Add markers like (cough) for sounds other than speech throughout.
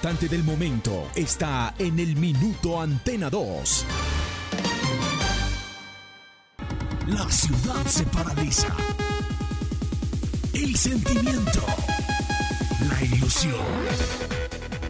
importante del momento está en el Minuto Antena 2. La ciudad se paraliza. El sentimiento. La ilusión.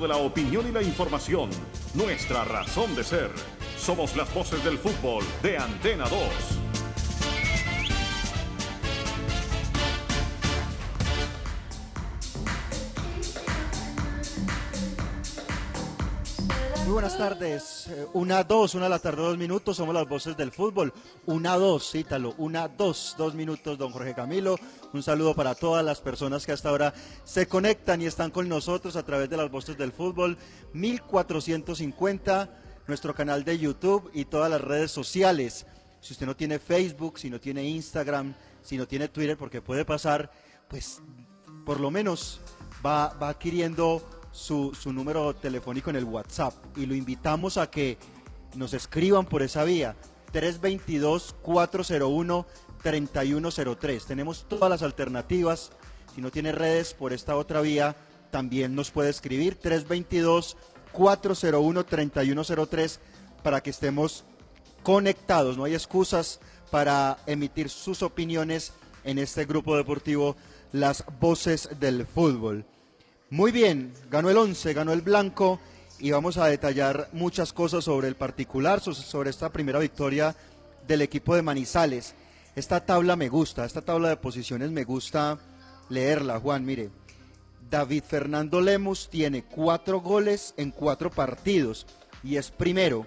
De la opinión y la información. Nuestra razón de ser. Somos las voces del fútbol de Antena 2. Buenas tardes. Eh, Una, dos, una de la tarde, dos minutos. Somos las voces del fútbol. Una, dos, cítalo. Una, dos, dos minutos, don Jorge Camilo. Un saludo para todas las personas que hasta ahora se conectan y están con nosotros a través de las voces del fútbol. 1450, nuestro canal de YouTube y todas las redes sociales. Si usted no tiene Facebook, si no tiene Instagram, si no tiene Twitter, porque puede pasar, pues por lo menos va, va adquiriendo su, número telefónico en el WhatsApp y lo invitamos a que nos escriban por esa vía 322-401-3103. Tenemos todas las alternativas. Si no tiene redes por esta otra vía, también nos puede escribir 322-401-3103 para que estemos conectados. No hay excusas para emitir sus opiniones en este grupo deportivo, las voces del fútbol. Muy bien, ganó el 11, ganó el blanco y vamos a detallar muchas cosas sobre el particular, so- sobre esta primera victoria del equipo de Manizales. Esta tabla me gusta, esta tabla de posiciones me gusta leerla, Juan, mire. David Fernando Lemus tiene cuatro goles en cuatro partidos y es primero.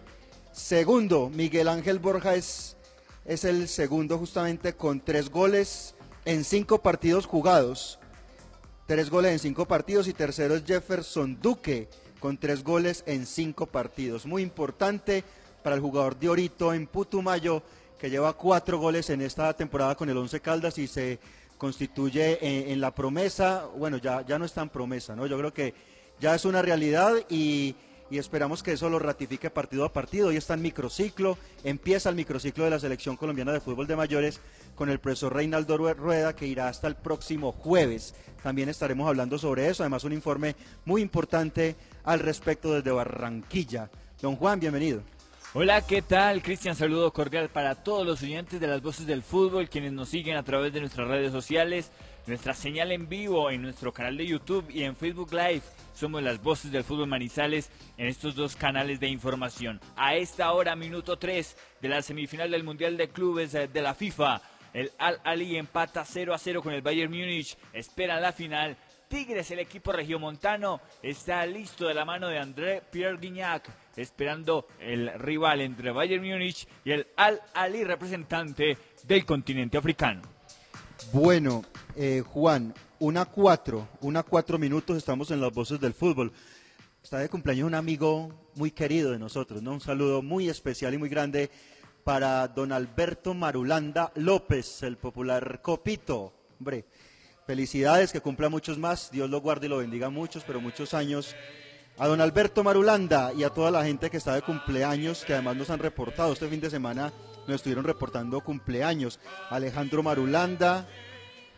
Segundo, Miguel Ángel Borja es, es el segundo justamente con tres goles en cinco partidos jugados. Tres goles en cinco partidos y tercero es Jefferson Duque con tres goles en cinco partidos. Muy importante para el jugador de Orito en Putumayo que lleva cuatro goles en esta temporada con el Once Caldas y se constituye en, en la promesa, bueno, ya, ya no es tan promesa, ¿no? Yo creo que ya es una realidad y, y esperamos que eso lo ratifique partido a partido. Hoy está en microciclo, empieza el microciclo de la selección colombiana de fútbol de mayores con el profesor Reinaldo Rue- Rueda que irá hasta el próximo jueves. También estaremos hablando sobre eso, además un informe muy importante al respecto desde Barranquilla. Don Juan, bienvenido. Hola, ¿qué tal? Cristian, saludo cordial para todos los oyentes de las voces del fútbol, quienes nos siguen a través de nuestras redes sociales, nuestra señal en vivo en nuestro canal de YouTube y en Facebook Live. Somos las voces del fútbol Manizales en estos dos canales de información. A esta hora, minuto 3 de la semifinal del Mundial de Clubes eh, de la FIFA. El Al Ali empata 0 a 0 con el Bayern Múnich. Espera la final. Tigres, el equipo regiomontano, está listo de la mano de André Pierre Guignac, esperando el rival entre Bayern Múnich y el Al Ali, representante del continente africano. Bueno, eh, Juan, una cuatro, una cuatro minutos, estamos en las voces del fútbol. Está de cumpleaños un amigo muy querido de nosotros, ¿no? Un saludo muy especial y muy grande para don Alberto Marulanda López, el popular Copito. Hombre, felicidades, que cumpla muchos más, Dios lo guarde y lo bendiga muchos, pero muchos años. A don Alberto Marulanda y a toda la gente que está de cumpleaños, que además nos han reportado este fin de semana, nos estuvieron reportando cumpleaños. Alejandro Marulanda,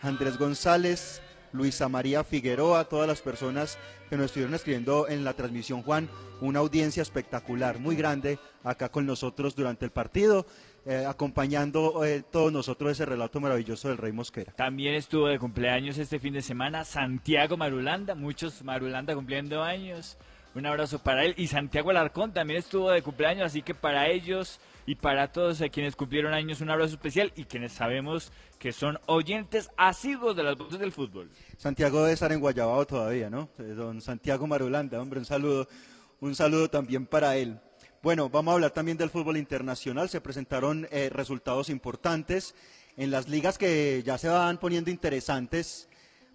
Andrés González, Luisa María Figueroa, todas las personas que nos estuvieron escribiendo en la transmisión, Juan, una audiencia espectacular, muy grande, acá con nosotros durante el partido, eh, acompañando eh, todos nosotros ese relato maravilloso del Rey Mosquera. También estuvo de cumpleaños este fin de semana Santiago Marulanda, muchos Marulanda cumpliendo años. Un abrazo para él. Y Santiago Alarcón también estuvo de cumpleaños, así que para ellos y para todos quienes cumplieron años un abrazo especial y quienes sabemos que son oyentes asiduos de las voces del fútbol. Santiago debe estar en Guayabao todavía, ¿no? Eh, don Santiago Marulanda, hombre, un saludo, un saludo también para él. Bueno, vamos a hablar también del fútbol internacional. Se presentaron eh, resultados importantes en las ligas que ya se van poniendo interesantes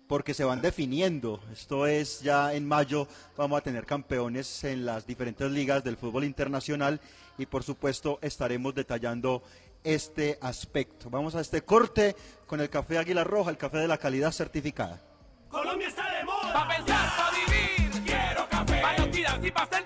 porque se van definiendo. Esto es ya en mayo vamos a tener campeones en las diferentes ligas del fútbol internacional y por supuesto estaremos detallando este aspecto. Vamos a este corte con el café Águila Roja, el café de la calidad certificada. Colombia está de moda. Pa' pensar, pa' vivir. Quiero café. Pa' y pa'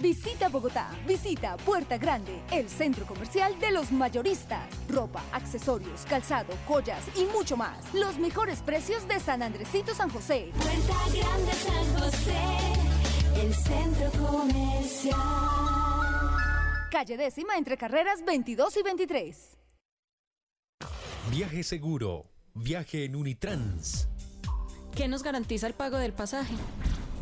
Visita Bogotá, visita Puerta Grande, el centro comercial de los mayoristas. Ropa, accesorios, calzado, joyas y mucho más. Los mejores precios de San Andresito San José. Puerta Grande San José, el centro comercial. Calle décima entre carreras 22 y 23. Viaje seguro. Viaje en Unitrans. ¿Qué nos garantiza el pago del pasaje?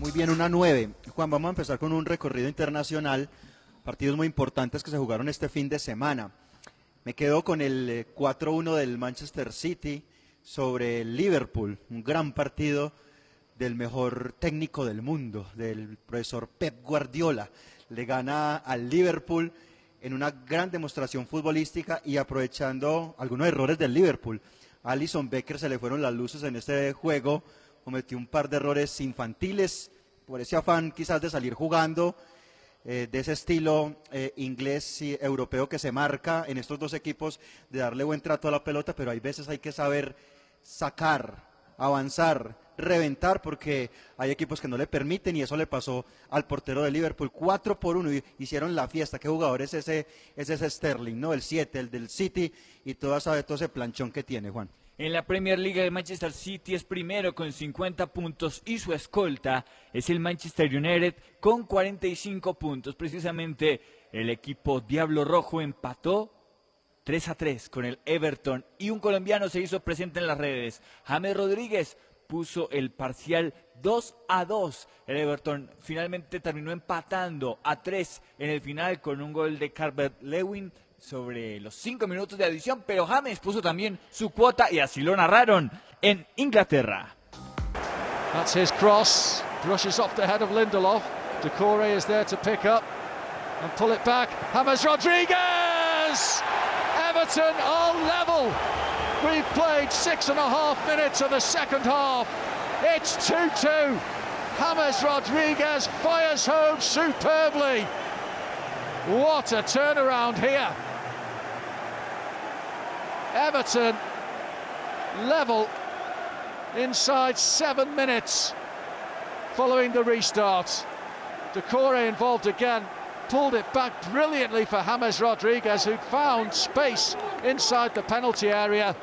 Muy bien, una nueve. Juan, vamos a empezar con un recorrido internacional. Partidos muy importantes que se jugaron este fin de semana. Me quedo con el 4-1 del Manchester City sobre el Liverpool. Un gran partido del mejor técnico del mundo, del profesor Pep Guardiola. Le gana al Liverpool en una gran demostración futbolística y aprovechando algunos errores del Liverpool. Alison Becker se le fueron las luces en este juego cometió un par de errores infantiles por ese afán quizás de salir jugando, eh, de ese estilo eh, inglés y europeo que se marca en estos dos equipos, de darle buen trato a la pelota, pero hay veces hay que saber sacar, avanzar, reventar, porque hay equipos que no le permiten y eso le pasó al portero de Liverpool. Cuatro por uno y hicieron la fiesta. ¿Qué jugador es ese, es ese Sterling, no? El 7, el del City y todo, todo ese planchón que tiene, Juan. En la Premier League el Manchester City es primero con 50 puntos y su escolta es el Manchester United con 45 puntos. Precisamente el equipo Diablo Rojo empató 3 a 3 con el Everton y un colombiano se hizo presente en las redes. James Rodríguez puso el parcial 2 a 2. El Everton finalmente terminó empatando a 3 en el final con un gol de Carver Lewin sobre los cinco minutos de adición, pero James puso también su cuota y así lo narraron en Inglaterra. That's his cross. Brushes off the head of Lindelof. Decore is there to pick up and pull it back. James Rodriguez! Everton are level. We've played six and a half minutes of the second half. It's 2-2. James Rodriguez fires home superbly. What a turnaround here. Everton level inside seven minutes following the restart. Decore involved again, pulled it back brilliantly for James Rodriguez, who found space inside the penalty area,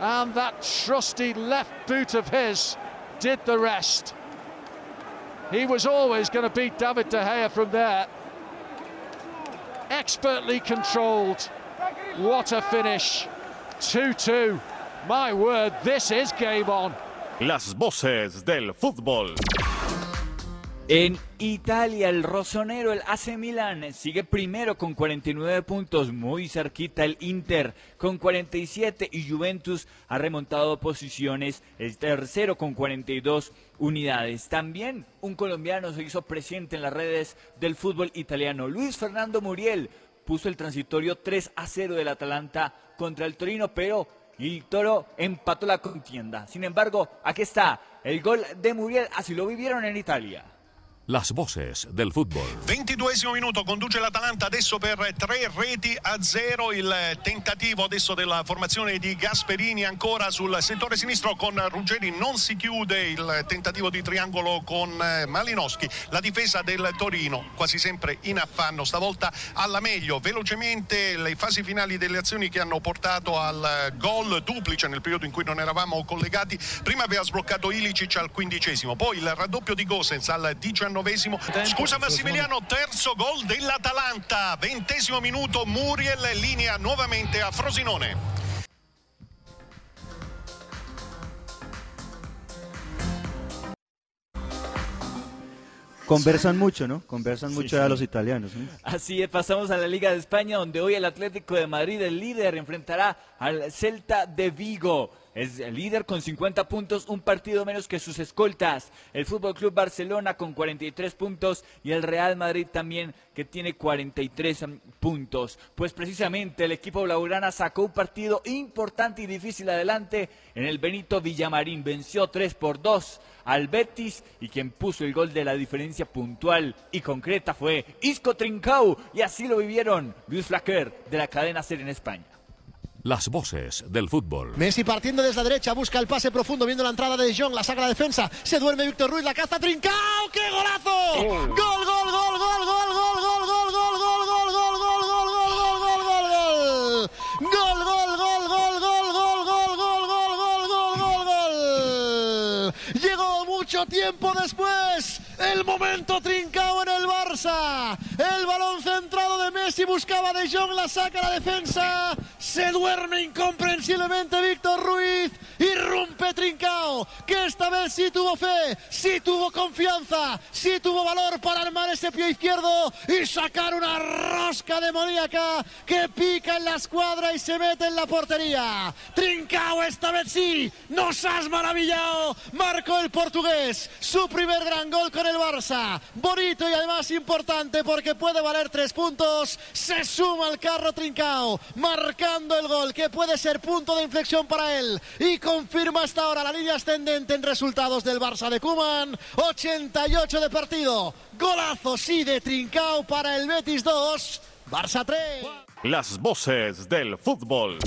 and that trusty left boot of his did the rest. He was always going to beat David De Gea from there. Expertly controlled. What a finish. 2-2. My word, this is game on. Las voces del fútbol. En Italia, el rosonero, el AC Milan, sigue primero con 49 puntos, muy cerquita el Inter con 47 y Juventus ha remontado posiciones, el tercero con 42 unidades. También un colombiano se hizo presente en las redes del fútbol italiano. Luis Fernando Muriel puso el transitorio 3 a 0 del Atalanta contra el Torino, pero el Toro empató la contienda. Sin embargo, aquí está el gol de Muriel, así lo vivieron en Italia. Las voces del fútbol. 22 minuto, conduce l'Atalanta adesso per tre reti a zero. Il tentativo adesso della formazione di Gasperini ancora sul settore sinistro con Ruggeri. Non si chiude il tentativo di triangolo con Malinowski. La difesa del Torino quasi sempre in affanno, stavolta alla meglio. Velocemente le fasi finali delle azioni che hanno portato al gol duplice nel periodo in cui non eravamo collegati. Prima aveva sbloccato Ilicic al quindicesimo, poi il raddoppio di Gosens al diciannovesimo. Scusa Massimiliano, terzo gol dell'Atalanta. Ventesimo minuto, Muriel linea nuovamente a Frosinone. Conversan mucho, ¿no? Conversan Sí, mucho sí. a los italianos. ¿no? Así es, pasamos a la Liga de España, donde hoy el Atlético de Madrid, el líder, enfrentará al Celta de Vigo. Es el líder con 50 puntos, un partido menos que sus escoltas. El Fútbol Club Barcelona con 43 puntos y el Real Madrid también que tiene 43 puntos. Pues precisamente el equipo blaugrana sacó un partido importante y difícil adelante en el Benito Villamarín. Venció 3 por 2 al Betis y quien puso el gol de la diferencia puntual y concreta fue Isco Trincao y así lo vivieron Luis Flaquer de la cadena Ser en España. Las voces del fútbol. Messi partiendo desde la derecha, busca el pase profundo, viendo la entrada de Jong, la saca la defensa, se duerme Víctor Ruiz, la caza Trincao, ¡qué golazo! ¡Gol, gol, gol, gol, gol, gol, gol, gol, gol, gol, gol, gol, gol, gol, gol, gol, gol, gol, gol, gol! Gol, gol, gol, gol, gol, gol, gol, gol, gol, gol, gol, gol, gol. Llegó mucho tiempo después. El momento trincado en el Barça. El balón centrado de Messi buscaba De Jong, la saca la defensa. Se duerme incomprensiblemente Víctor Ruiz. Irrumpe Trincao, que esta vez sí tuvo fe, sí tuvo confianza, sí tuvo valor para armar ese pie izquierdo y sacar una rosca demoníaca que pica en la escuadra y se mete en la portería. Trincao esta vez sí, nos has maravillado. Marcó el portugués, su primer gran gol con el Barça. Bonito y además importante porque puede valer tres puntos. Se suma al carro Trincao, marcando el gol que puede ser punto de inflexión para él. Y confirma hasta ahora la línea ascendente en resultados del Barça de Kuman. 88 de partido. Golazo sí de Trincao para el Betis 2. Barça 3. Las voces del fútbol.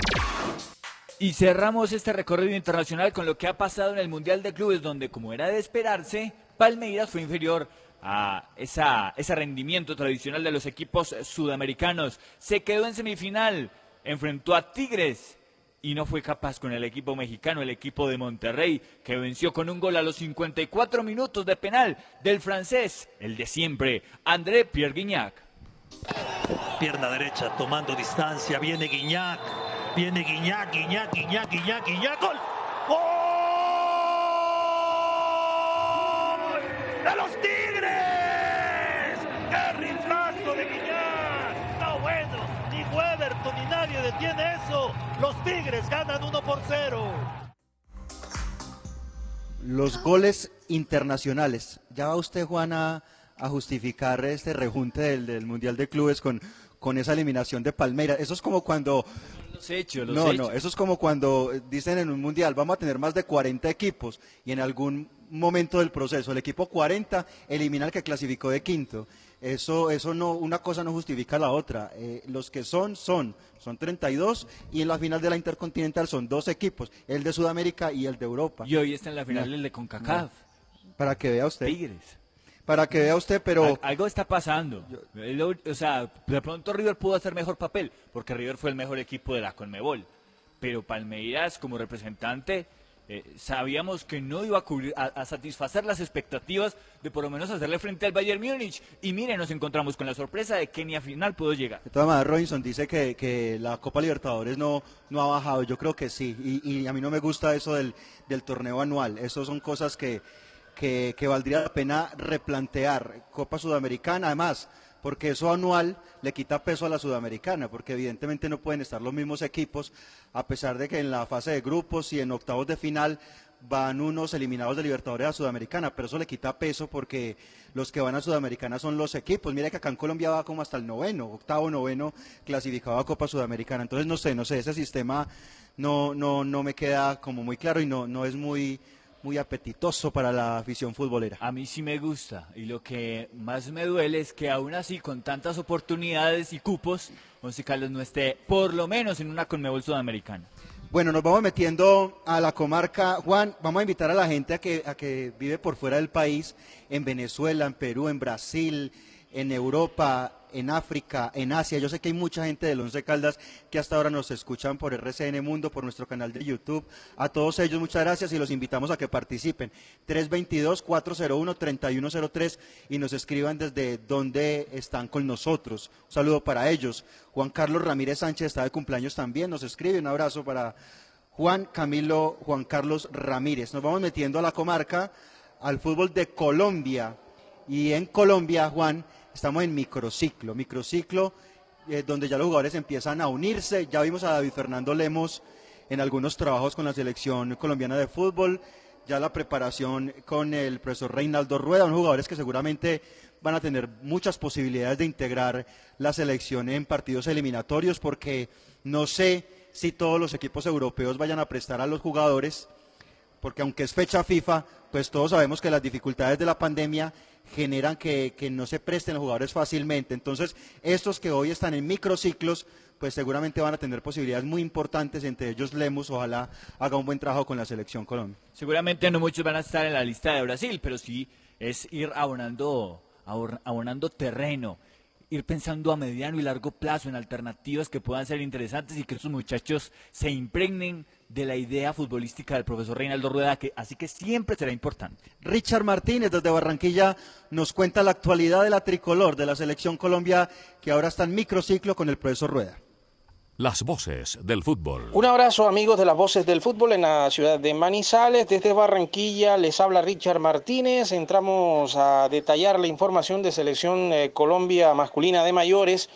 Y cerramos este recorrido internacional con lo que ha pasado en el Mundial de Clubes, donde como era de esperarse, Palmeiras fue inferior a esa, ese rendimiento tradicional de los equipos sudamericanos. Se quedó en semifinal, enfrentó a Tigres y no fue capaz con el equipo mexicano, el equipo de Monterrey, que venció con un gol a los 54 minutos de penal del francés, el de siempre, André Pierre Guignac. Pierna derecha tomando distancia. Viene Guiñac. Viene Guiñac, Guiñac, Guiñac, Guiñac, Guiñac. ¡Gol! ¡Gol! ¡De los Tigres! ¡Qué riflazo de Guiñac! No, bueno, ni Weberton ni nadie detiene eso. Los Tigres ganan 1 por 0. Los goles internacionales. Ya va usted, Juan, a, justificar este rejunte del, del Mundial de Clubes con, con esa eliminación de Palmeiras. Eso es como cuando Los hechos, los no, hechos. no, eso es como cuando dicen en un mundial, vamos a tener más de 40 equipos y en algún momento del proceso el equipo 40 elimina al que clasificó de quinto. Eso, eso no, una cosa no justifica la otra. Eh, los que son, son, son 32 y en la final de la Intercontinental son dos equipos, el de Sudamérica y el de Europa. Y hoy está en la final No, el de CONCACAF. Para que vea usted. Tigres. Para que vea usted, pero... Al- algo está pasando. O sea, de pronto River pudo hacer mejor papel, porque River fue el mejor equipo de la Conmebol. Pero Palmeiras, como representante, eh, sabíamos que no iba a, cubrir- a, satisfacer las expectativas de por lo menos hacerle frente al Bayern Múnich. Y mire, nos encontramos con la sorpresa de que ni a final pudo llegar. De todas maneras, Robinson dice que, que la Copa Libertadores no, no ha bajado. Yo creo que sí. Y, y a mí no me gusta eso del, del torneo anual. Eso son cosas que, que valdría la pena replantear. Copa Sudamericana, además, porque eso anual le quita peso a la Sudamericana, porque evidentemente no pueden estar los mismos equipos, a pesar de que en la fase de grupos y en octavos de final van unos eliminados de Libertadores a Sudamericana, pero eso le quita peso porque los que van a Sudamericana son los equipos. Mira que acá en Colombia va como hasta el noveno, octavo, noveno clasificado a Copa Sudamericana. Entonces no sé, no sé, ese sistema no, no, no me queda como muy claro y no, no es muy, muy apetitoso para la afición futbolera. A mí sí me gusta. Y lo que más me duele es que aún así, con tantas oportunidades y cupos, Once Caldas no esté por lo menos en una Conmebol Sudamericana. Bueno, nos vamos metiendo a la comarca. Juan, vamos a invitar a la gente a que, a que vive por fuera del país, en Venezuela, en Perú, en Brasil, en Europa, en África, en Asia. Yo sé que hay mucha gente del Once Caldas que hasta ahora nos escuchan por RCN Mundo, por nuestro canal de YouTube. A todos ellos muchas gracias y los invitamos a que participen. 322-401-3103 y nos escriban desde dónde están con nosotros. Un saludo para ellos. Juan Carlos Ramírez Sánchez está de cumpleaños también, nos escribe. Un abrazo para Juan Camilo Juan Carlos Ramírez. Nos vamos metiendo a la comarca, al fútbol de Colombia. Y en Colombia, Juan, estamos en microciclo. Microciclo eh, donde ya los jugadores empiezan a unirse. Ya vimos a David Fernando Lemos en algunos trabajos con la selección colombiana de fútbol. Ya la preparación con el profesor Reinaldo Rueda, unos jugadores que seguramente van a tener muchas posibilidades de integrar la selección en partidos eliminatorios, porque no sé si todos los equipos europeos vayan a prestar a los jugadores porque aunque es fecha FIFA, pues todos sabemos que las dificultades de la pandemia generan que, que no se presten los jugadores fácilmente. Entonces, estos que hoy están en microciclos, pues seguramente van a tener posibilidades muy importantes, entre ellos Lemus, ojalá haga un buen trabajo con la selección Colombia. Seguramente no muchos van a estar en la lista de Brasil, pero sí es ir abonando, abonando terreno, ir pensando a mediano y largo plazo en alternativas que puedan ser interesantes y que estos muchachos se impregnen de la idea futbolística del profesor Reinaldo Rueda, que así que siempre será importante. Richard Martínez desde Barranquilla nos cuenta la actualidad de la tricolor de la selección Colombia, que ahora está en microciclo con el profesor Rueda. Las voces del fútbol. Un abrazo amigos de las voces del fútbol en la ciudad de Manizales. Desde Barranquilla les habla Richard Martínez. Entramos a detallar la información de selección eh, Colombia masculina de mayores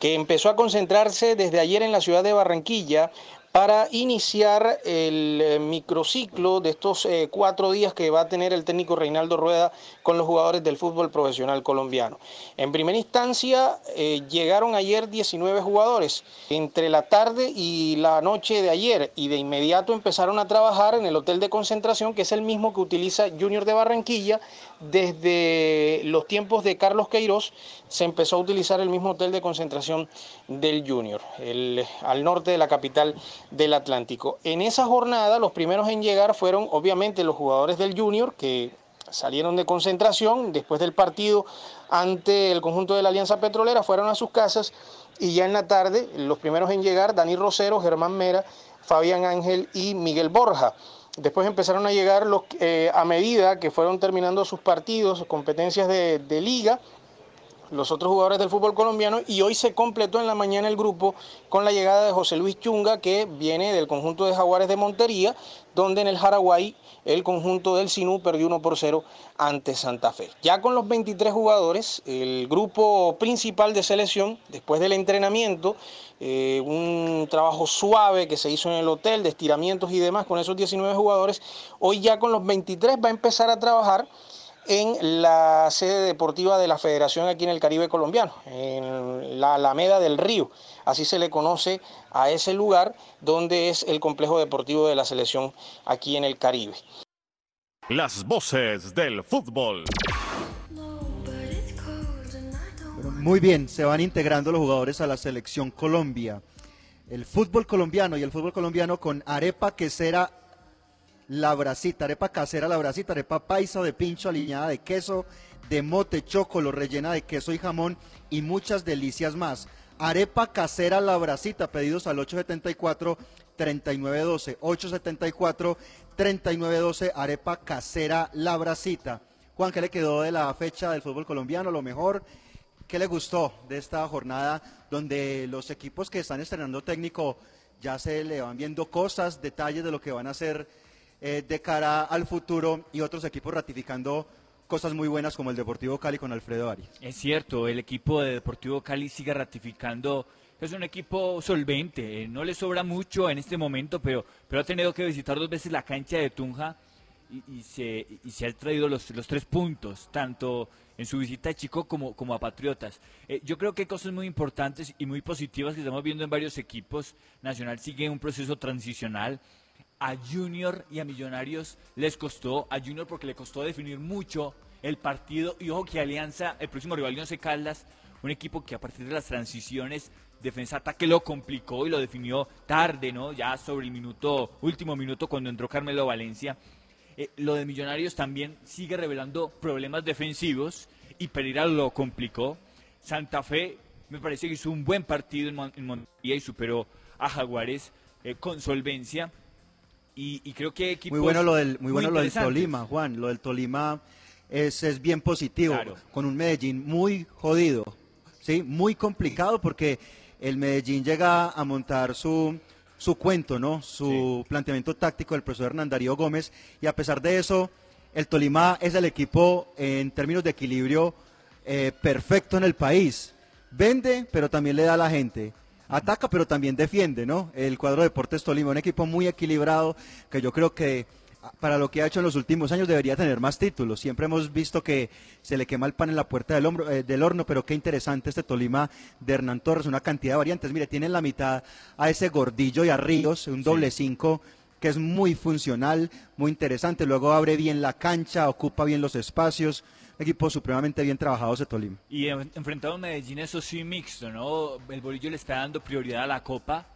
que empezó a concentrarse desde ayer en la ciudad de Barranquilla para iniciar el eh, microciclo de estos eh, cuatro días que va a tener el técnico Reinaldo Rueda con los jugadores del fútbol profesional colombiano. En primera instancia eh, llegaron ayer 19 jugadores entre la tarde y la noche de ayer y de inmediato empezaron a trabajar en el hotel de concentración que es el mismo que utiliza Junior de Barranquilla desde los tiempos de Carlos Queiroz se empezó a utilizar el mismo hotel de concentración del Junior, al norte de la capital del Atlántico. En esa jornada los primeros en llegar fueron obviamente los jugadores del Junior que salieron de concentración después del partido ante el conjunto de la Alianza Petrolera, fueron a sus casas y ya en la tarde los primeros en llegar, Dani Rosero, Germán Mera, Fabián Ángel y Miguel Borja. Después empezaron a llegar los, eh, a medida que fueron terminando sus partidos, sus competencias de, de liga, los otros jugadores del fútbol colombiano y hoy se completó en la mañana el grupo con la llegada de José Luis Chunga que viene del conjunto de Jaguares de Montería, donde en el Jaraguay el conjunto del Sinú perdió 1 por 0 ante Santa Fe. Ya con los 23 jugadores, el grupo principal de selección, después del entrenamiento, eh, un trabajo suave que se hizo en el hotel, de estiramientos y demás con esos 19 jugadores, hoy ya con los 23 va a empezar a trabajar en la sede deportiva de la Federación aquí en el Caribe colombiano, en la Alameda del Río. Así se le conoce a ese lugar donde es el complejo deportivo de la selección aquí en el Caribe. Las voces del fútbol. Muy bien, se van integrando los jugadores a la selección Colombia. El fútbol colombiano y el fútbol colombiano con arepa quesera la brasita, arepa casera la brasita, arepa paisa de pincho aliñada de queso, de mote chocolo rellena de queso y jamón y muchas delicias más. Arepa casera la brasita, pedidos al 874 3912, 874 3912, arepa casera la brasita. Juan, ¿qué le quedó de la fecha del fútbol colombiano? Lo mejor, ¿qué le gustó de esta jornada donde los equipos que están estrenando técnico ya se le van viendo cosas, detalles de lo que van a hacer eh, de cara al futuro y otros equipos ratificando cosas muy buenas como el Deportivo Cali con Alfredo Arias. Es cierto, el equipo de Deportivo Cali sigue ratificando es un equipo solvente, eh, no le sobra mucho en este momento, pero, pero ha tenido que visitar dos veces la cancha de Tunja y, se, y se ha traído los, los tres puntos, tanto en su visita a Chico como, como a Patriotas. Eh, yo creo que hay cosas muy importantes y muy positivas que estamos viendo en varios equipos. Nacional sigue un proceso transicional a Junior y a Millonarios les costó, a Junior porque le costó definir mucho el partido y ojo que Alianza, el próximo rival Once Caldas, un equipo que a partir de las transiciones defensa-ataque lo complicó y lo definió tarde, ¿no? Ya sobre el minuto, último minuto cuando entró Carmelo Valencia. Eh, lo de Millonarios también sigue revelando problemas defensivos y Pereira lo complicó. Santa Fe me parece que hizo un buen partido en, Montería y superó a Jaguares eh, con solvencia y, creo que equipos muy bueno lo del muy bueno lo del Tolima Juan. Lo del Tolima es, es bien positivo. Con un Medellín muy jodido sí muy complicado porque el Medellín llega a montar su su cuento no su planteamiento táctico del profesor Hernán Darío Gómez. Y a pesar de eso el Tolima es el equipo en términos de equilibrio eh, perfecto en el país. Vende pero también le da a la gente ataca pero también defiende, ¿no? El cuadro de Deportes Tolima, un equipo muy equilibrado que yo creo que ah, para lo que ha hecho en los últimos años debería tener más títulos. Siempre hemos visto que se le quema el pan en la puerta del, hombro, eh, del horno, pero qué interesante este Tolima de Hernán Torres, una cantidad de variantes. Mire, tiene en la mitad a ese Gordillo y a Ríos, un doble cinco que es muy funcional, muy interesante. Luego abre bien la cancha, ocupa bien los espacios equipo supremamente bien trabajado de Tolima. Y enfrentado a Medellín, eso sí mixto, ¿no? El bolillo le está dando prioridad a la Copa.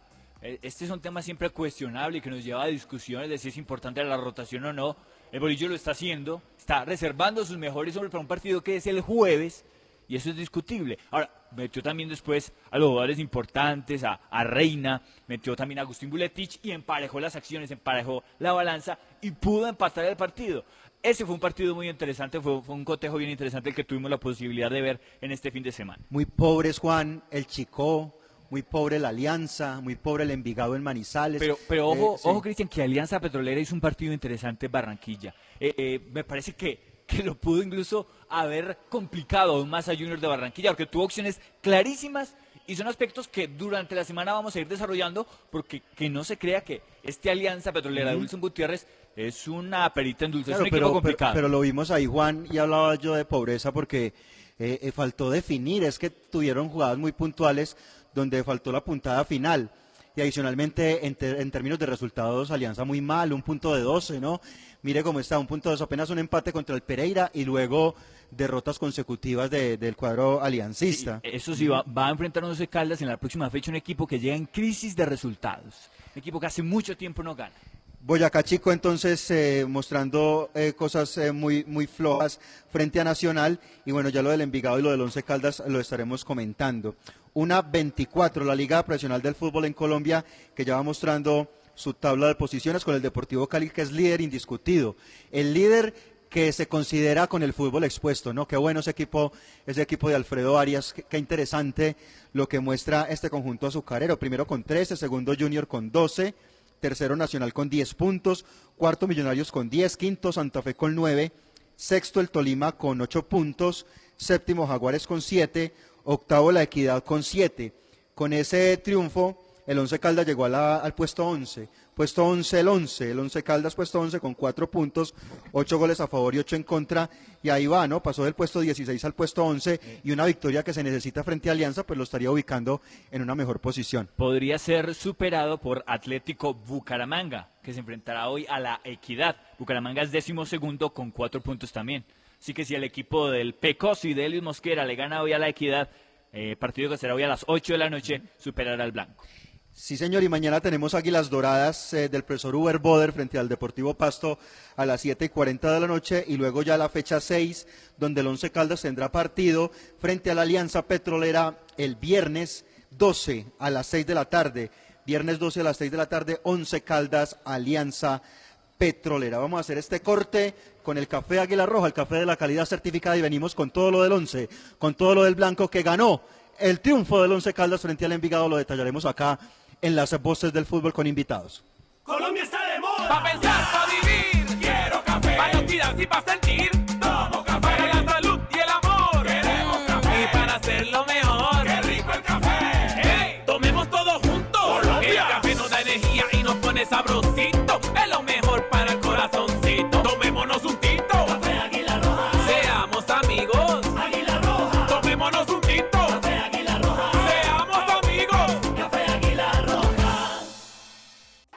E, este es un tema siempre cuestionable y que nos lleva a discusiones de si es importante la rotación o no. El bolillo lo está haciendo, está reservando sus mejores hombres para un partido que es el jueves y eso es discutible. Ahora, metió también después a los jugadores importantes, a, a, Reina, metió también a Agustín Buletich y emparejó las acciones, emparejó la balanza y pudo empatar el partido. Ese fue un partido muy interesante, fue, un cotejo bien interesante el que tuvimos la posibilidad de ver en este fin de semana. Muy pobres, Juan, el Chico, muy pobre la Alianza, muy pobre el Envigado en Manizales. Pero, pero ojo, eh, ojo Cristian, que Alianza Petrolera hizo un partido interesante en Barranquilla. Eh, eh, me parece que, que lo pudo incluso haber complicado aún más a Junior de Barranquilla, porque tuvo opciones clarísimas y son aspectos que durante la semana vamos a ir desarrollando, porque que no se crea que este Alianza Petrolera de Wilson Gutiérrez es una perita en dulce, es un equipo pero, complicado. Pero, lo vimos ahí, Juan, y hablaba yo de pobreza porque eh, eh, faltó definir, es que tuvieron jugadas muy puntuales donde faltó la puntada final. Y adicionalmente, en, en, términos de resultados, Alianza muy mal, un punto de 12, ¿no? Mire cómo está, un punto de 12, apenas un empate contra el Pereira y luego derrotas consecutivas del cuadro aliancista. eso sí, va, va a enfrentar a Once Caldas en la próxima fecha un equipo que llega en crisis de resultados, un equipo que hace mucho tiempo no gana. Boyacá Chico entonces eh, mostrando eh, cosas eh, muy, muy flojas frente a Nacional y bueno, ya lo del Envigado y lo del Once Caldas lo estaremos comentando. Una 24, la Liga Profesional del Fútbol en Colombia que ya va mostrando su tabla de posiciones con el Deportivo Cali que es líder indiscutido. El líder que se considera con el fútbol expuesto, ¿no? Qué bueno ese equipo, ese equipo de Alfredo Arias, qué, qué interesante lo que muestra este conjunto azucarero. Primero con 13, segundo Junior con 12 tercero Nacional con 10 puntos, cuarto Millonarios con 10, quinto Santa Fe con 9, sexto el Tolima con 8 puntos, séptimo Jaguares con 7, octavo La Equidad con 7. Con ese triunfo, el Once Caldas llegó al puesto 11, puesto 11 el 11, el 11 Caldas puesto 11 con 4 puntos, 8 goles a favor y 8 en contra, y ahí va, ¿no? Pasó del puesto 16 al puesto 11 y una victoria que se necesita frente a Alianza, pues lo estaría ubicando en una mejor posición. Podría ser superado por Atlético Bucaramanga, que se enfrentará hoy a la Equidad. Bucaramanga es décimo segundo con 4 puntos también. Así que si el equipo del Pecos y de Elios Mosquera le gana hoy a la Equidad, eh, partido que será hoy a las 8 de la noche, superará al Blanco. Sí, señor, y mañana tenemos Águilas Doradas eh, del profesor Uber Boder frente al Deportivo Pasto a las 7 y 40 de la noche y luego ya la fecha 6, donde el Once Caldas tendrá partido frente a la Alianza Petrolera el viernes 12 a las 6 de la tarde. Viernes 12 a las 6 de la tarde, Once Caldas, Alianza Petrolera. Vamos a hacer este corte con el café Águila Roja, el café de la calidad certificada y venimos con todo lo del Once, con todo lo del Blanco que ganó el triunfo del Once Caldas frente al Envigado, lo detallaremos acá en las voces del fútbol con invitados. Colombia está de moda. Pa' pensar, pa' vivir. Quiero café. Pa' noticias y pa' sentir.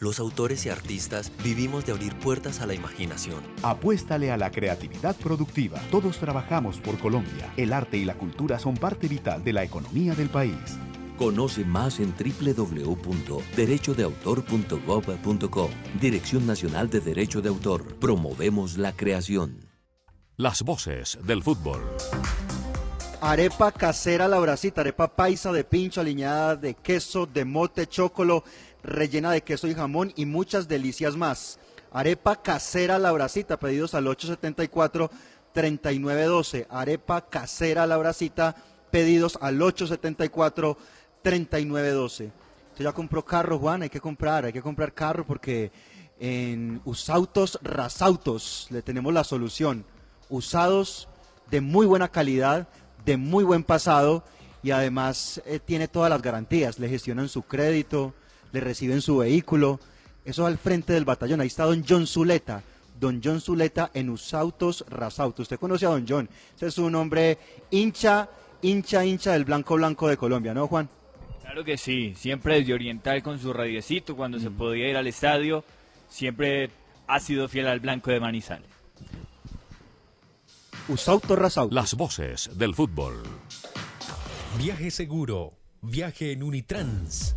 Los autores y artistas vivimos de abrir puertas a la imaginación. Apuéstale a la creatividad productiva. Todos trabajamos por Colombia. El arte y la cultura son parte vital de la economía del país. Conoce más en www.derechodeautor.gov.co. Dirección Nacional de Derecho de Autor. Promovemos la creación. Las voces del fútbol. Arepa casera la bracita, arepa paisa de pincho, aliñada de queso, de mote, chocolo, rellena de queso y jamón y muchas delicias más. Arepa casera la bracita, pedidos al 874-3912. Arepa casera la bracita, pedidos al 874-3912. Usted ya compró carro, Juan, hay que comprar, hay que comprar carro porque en Usautos Rasautos le tenemos la solución. Usados de muy buena calidad, de muy buen pasado y además eh, tiene todas las garantías. Le gestionan su crédito, le reciben su vehículo. Eso al frente del batallón. Ahí está don John Zuleta. Don John Zuleta en Usautos Rasautos. Usted conoce a don John. Ese es un hombre hincha, hincha, hincha del blanco blanco de Colombia, ¿no, Juan? Claro que sí, siempre desde Oriental con su radiecito cuando se podía ir al estadio, siempre ha sido fiel al blanco de Manizales. Usautos Rasautos. Las voces del fútbol. Viaje seguro. Viaje en Unitrans.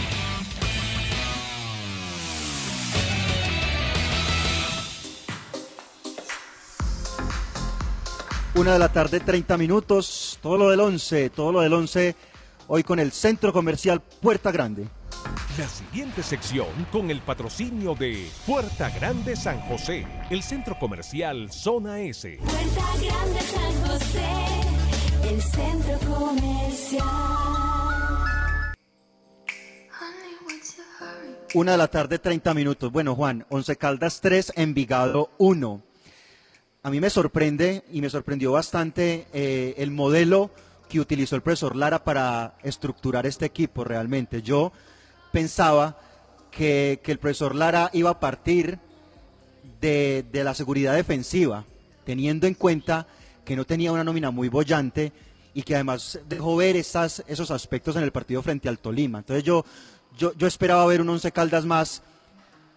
Una de la tarde, 30 minutos. Todo lo del 11, todo lo del 11. Hoy con el Centro Comercial Puerta Grande. La siguiente sección con el patrocinio de Puerta Grande San José, el centro comercial Zona S. Puerta Grande San José, el centro comercial. Una de la tarde, 30 minutos. Bueno, Juan, Once Caldas 3, Envigado 1. A mí me sorprende y me sorprendió bastante eh, el modelo que utilizó el profesor Lara para estructurar este equipo realmente. Yo pensaba que, que el profesor Lara iba a partir de, de la seguridad defensiva, teniendo en cuenta que no tenía una nómina muy bollante y que además dejó ver estas, esos aspectos en el partido frente al Tolima. Entonces yo, yo, yo esperaba ver un Once Caldas más,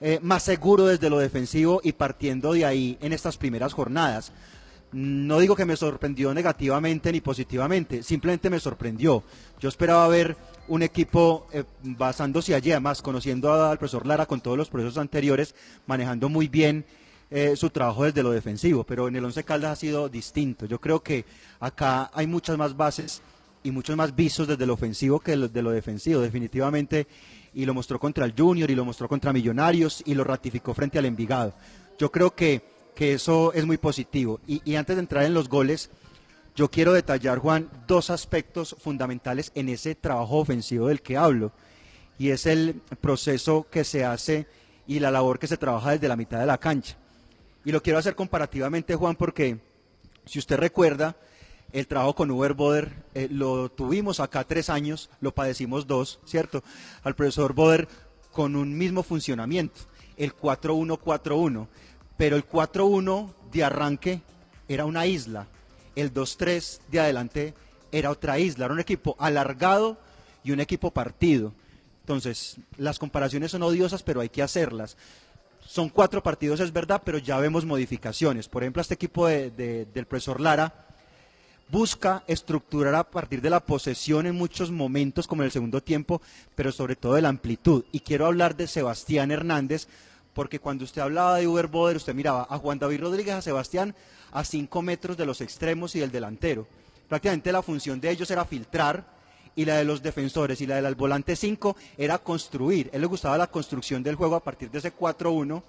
eh, más seguro desde lo defensivo y partiendo de ahí en estas primeras jornadas. No digo que me sorprendió negativamente ni positivamente, simplemente me sorprendió. Yo esperaba ver un equipo eh, basándose allí, además conociendo al profesor Lara con todos los procesos anteriores, manejando muy bien eh, su trabajo desde lo defensivo, pero en el Once Caldas ha sido distinto. Yo creo que acá hay muchas más bases y muchos más visos desde lo ofensivo que de lo defensivo, definitivamente, y lo mostró contra el Junior y lo mostró contra Millonarios y lo ratificó frente al Envigado. Yo creo que, que eso es muy positivo. Y, y antes de entrar en los goles, yo quiero detallar, Juan, dos aspectos fundamentales en ese trabajo ofensivo del que hablo, y es el proceso que se hace y la labor que se trabaja desde la mitad de la cancha. Y lo quiero hacer comparativamente, Juan, porque si usted recuerda, el trabajo con Uber Boder eh, lo tuvimos acá tres años, lo padecimos dos, ¿cierto? Al profesor Boder con un mismo funcionamiento, el 4-1-4-1, pero el 4-1 de arranque era una isla, el 2-3 de adelante era otra isla, era un equipo alargado y un equipo partido. Entonces, las comparaciones son odiosas, pero hay que hacerlas. Son cuatro partidos, es verdad, pero ya vemos modificaciones. Por ejemplo, este equipo de- de- del profesor Lara busca estructurar a partir de la posesión en muchos momentos, como en el segundo tiempo, pero sobre todo de la amplitud. Y quiero hablar de Sebastián Hernández, porque cuando usted hablaba de Uber Boder, usted miraba a Juan David Rodríguez, a Sebastián, a cinco metros de los extremos y del delantero. Prácticamente la función de ellos era filtrar y la de los defensores y la del volante 5 era construir. Él le gustaba la construcción del juego a partir de ese 4-1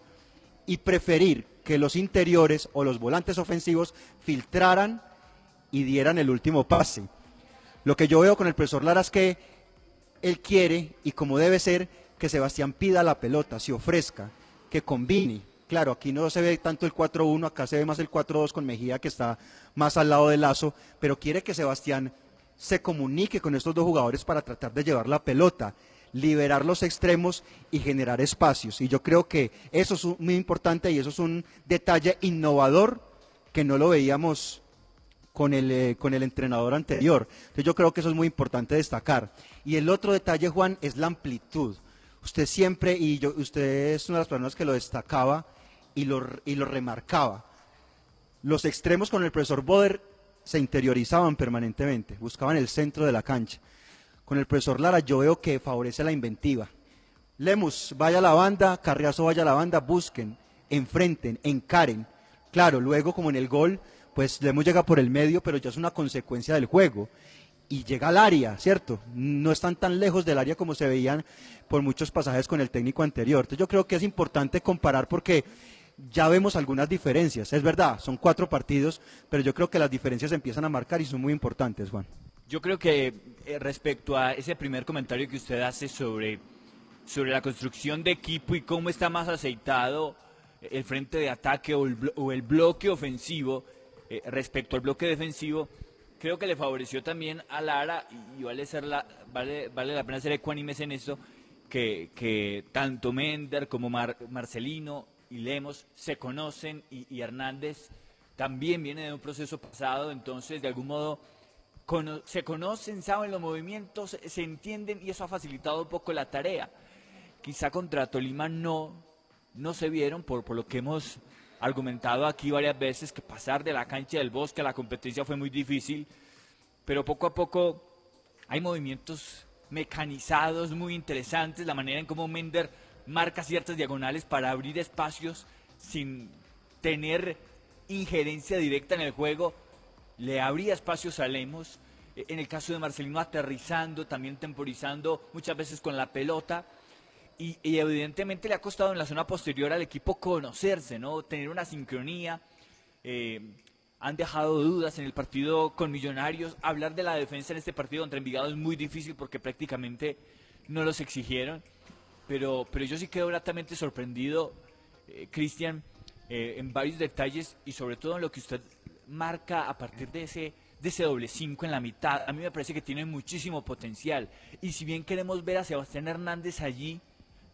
y preferir que los interiores o los volantes ofensivos filtraran y dieran el último pase. Lo que yo veo con el profesor Lara es que él quiere, y como debe ser, que Sebastián pida la pelota, se ofrezca, que combine. Claro, aquí no se ve tanto el 4-1, acá se ve más el 4-2 con Mejía, que está más al lado del lazo, pero quiere que Sebastián se comunique con estos dos jugadores para tratar de llevar la pelota, liberar los extremos y generar espacios. Y yo creo que eso es muy importante y eso es un detalle innovador que no lo veíamos con el, eh, con el entrenador anterior. Entonces yo creo que eso es muy importante destacar. Y el otro detalle, Juan, es la amplitud. Usted siempre, y yo, usted es una de las personas que lo destacaba y lo, y lo remarcaba. Los extremos con el profesor Boder se interiorizaban permanentemente, buscaban el centro de la cancha. Con el profesor Lara yo veo que favorece la inventiva. Lemus, vaya a la banda, Carriazo vaya a la banda, busquen, enfrenten, encaren. Claro, luego como en el gol, pues Lemus llega por el medio, pero ya es una consecuencia del juego. Y llega al área, ¿cierto? No están tan lejos del área como se veían por muchos pasajes con el técnico anterior. Entonces yo creo que es importante comparar porque ya vemos algunas diferencias. Es verdad, son cuatro partidos, pero yo creo que las diferencias se empiezan a marcar y son muy importantes, Juan. Yo creo que eh, respecto a ese primer comentario que usted hace sobre, sobre la construcción de equipo y cómo está más aceitado el frente de ataque o el, o el bloque ofensivo eh, respecto al bloque defensivo, creo que le favoreció también a Lara y, vale, ser la, vale, vale la pena ser ecuánimes en esto, que, tanto Mender como Mar- Marcelino y Lemos se conocen y, Hernández también viene de un proceso pasado, entonces de algún modo se conocen, saben los movimientos, se entienden y eso ha facilitado un poco la tarea. Quizá contra Tolima no, no se vieron por, por lo que hemos argumentado aquí varias veces, que pasar de la cancha del bosque a la competencia fue muy difícil, pero poco a poco hay movimientos mecanizados muy interesantes, la manera en cómo Mender marca ciertas diagonales para abrir espacios sin tener injerencia directa en el juego, le abría espacios a Lemos. Eh, En el caso de Marcelino aterrizando, también temporizando, muchas veces con la pelota. Y, evidentemente le ha costado en la zona posterior al equipo conocerse, ¿no? Tener una sincronía. Eh, han dejado dudas en el partido con Millonarios. Hablar de la defensa en este partido contra Envigado es muy difícil porque prácticamente no los exigieron. Pero, pero yo sí quedo gratamente sorprendido, eh, Cristian, eh, en varios detalles y sobre todo en lo que usted marca a partir de ese, de ese doble 5 en la mitad. A mí me parece que tiene muchísimo potencial. Y si bien queremos ver a Sebastián Hernández allí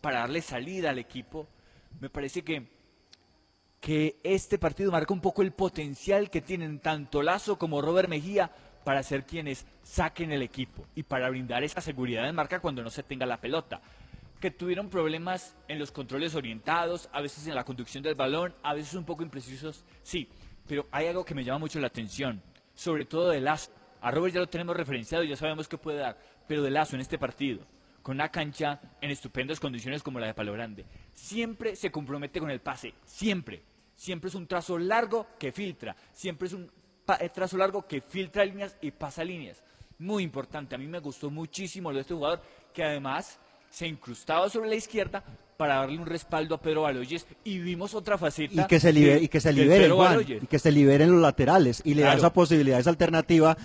para darle salida al equipo, me parece que, que este partido marca un poco el potencial que tienen tanto Lazo como Robert Mejía para ser quienes saquen el equipo y para brindar esa seguridad de marca cuando no se tenga la pelota. Que tuvieron problemas en los controles orientados, a veces en la conducción del balón, a veces un poco imprecisos, sí, pero hay algo que me llama mucho la atención, sobre todo de Lazo. A Robert ya lo tenemos referenciado, ya sabemos qué puede dar, pero de Lazo en este partido, con una cancha en estupendas condiciones como la de Palo Grande, siempre se compromete con el pase, siempre. Siempre es un trazo largo que filtra, siempre es un eh, trazo largo que filtra líneas y pasa líneas. Muy importante, a mí me gustó muchísimo lo de este jugador, que además se incrustaba sobre la izquierda para darle un respaldo a Pedro Baloyes y vimos otra faceta y que se libere, y que se liberen, Juan, y que se liberen los laterales y le da esa posibilidad, esa alternativa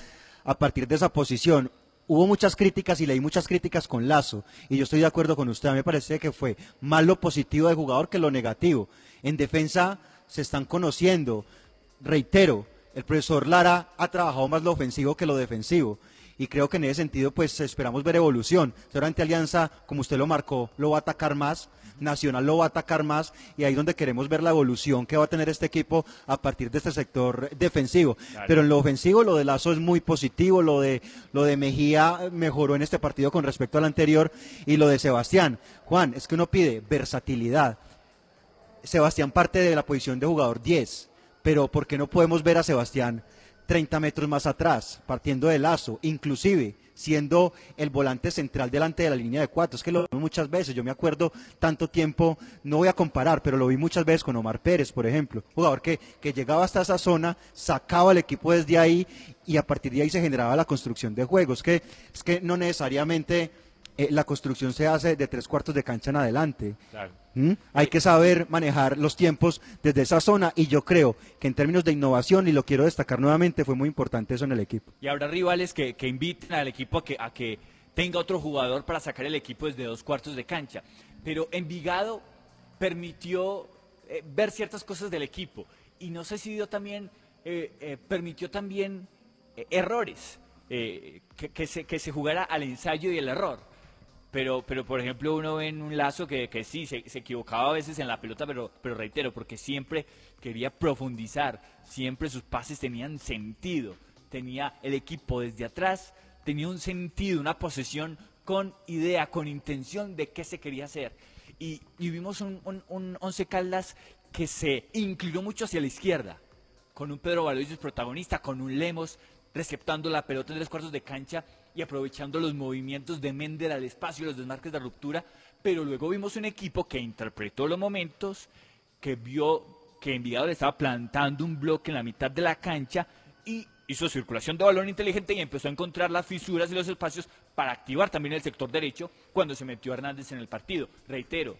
a partir de esa posición. Hubo muchas críticas y leí muchas críticas con Lazo y yo estoy de acuerdo con usted, a mí me parece que fue más lo positivo del jugador que lo negativo. En defensa se están conociendo, reitero, el profesor Lara ha trabajado más lo ofensivo que lo defensivo y creo que en ese sentido pues esperamos ver evolución. Seguramente Alianza, como usted lo marcó, lo va a atacar más, Nacional lo va a atacar más y ahí es donde queremos ver la evolución que va a tener este equipo a partir de este sector defensivo. Claro. Pero en lo ofensivo lo de Lazo es muy positivo, lo de lo de Mejía mejoró en este partido con respecto al anterior y lo de Sebastián. Juan, es que uno pide versatilidad. Sebastián parte de la posición de jugador 10, pero ¿por qué no podemos ver a Sebastián 30 metros más atrás, partiendo de lazo, inclusive siendo el volante central delante de la línea de cuatro? Es que lo vimos muchas veces, yo me acuerdo tanto tiempo, no voy a comparar, pero lo vi muchas veces con Omar Pérez, por ejemplo, jugador que, que llegaba hasta esa zona, sacaba al equipo desde ahí y a partir de ahí se generaba la construcción de juegos, que es que no necesariamente eh, la construcción se hace de tres cuartos de cancha en adelante. Claro. ¿Mm? Hay que saber manejar los tiempos desde esa zona y yo creo que en términos de innovación, y lo quiero destacar nuevamente, fue muy importante eso en el equipo. Y habrá rivales que, que inviten al equipo a que, a que tenga otro jugador para sacar el equipo desde dos cuartos de cancha. Pero Envigado permitió eh, ver ciertas cosas del equipo. Y no sé si dio también, eh, eh, permitió también eh, errores, eh, que, que se, que se jugara al ensayo y el error. Pero, pero por ejemplo, uno ve en un lazo que, que sí, se, equivocaba a veces en la pelota, pero, pero reitero, porque siempre quería profundizar, siempre sus pases tenían sentido, tenía el equipo desde atrás, tenía un sentido, una posesión con idea, con intención de qué se quería hacer. Y, y vimos un, un, un Once Caldas que se inclinó mucho hacia la izquierda, con un Pedro Baloyes protagonista, con un Lemos receptando la pelota en tres cuartos de cancha y aprovechando los movimientos de Mender al espacio, los desmarques de ruptura, pero luego vimos un equipo que interpretó los momentos, que vio que Envigado le estaba plantando un bloque en la mitad de la cancha y hizo circulación de balón inteligente y empezó a encontrar las fisuras y los espacios para activar también el sector derecho cuando se metió Hernández en el partido. Reitero,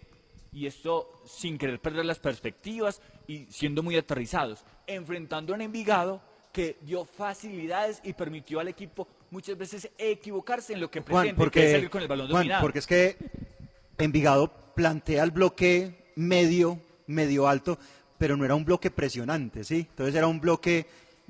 y esto sin querer perder las perspectivas y siendo muy aterrizados, enfrentando a Envigado que dio facilidades y permitió al equipo muchas veces equivocarse en lo que Juan, pretende, que es porque, salir con el balón Juan, dominado. porque es que Envigado plantea el bloque medio, medio alto, pero no era un bloque presionante, ¿sí? Entonces era un bloque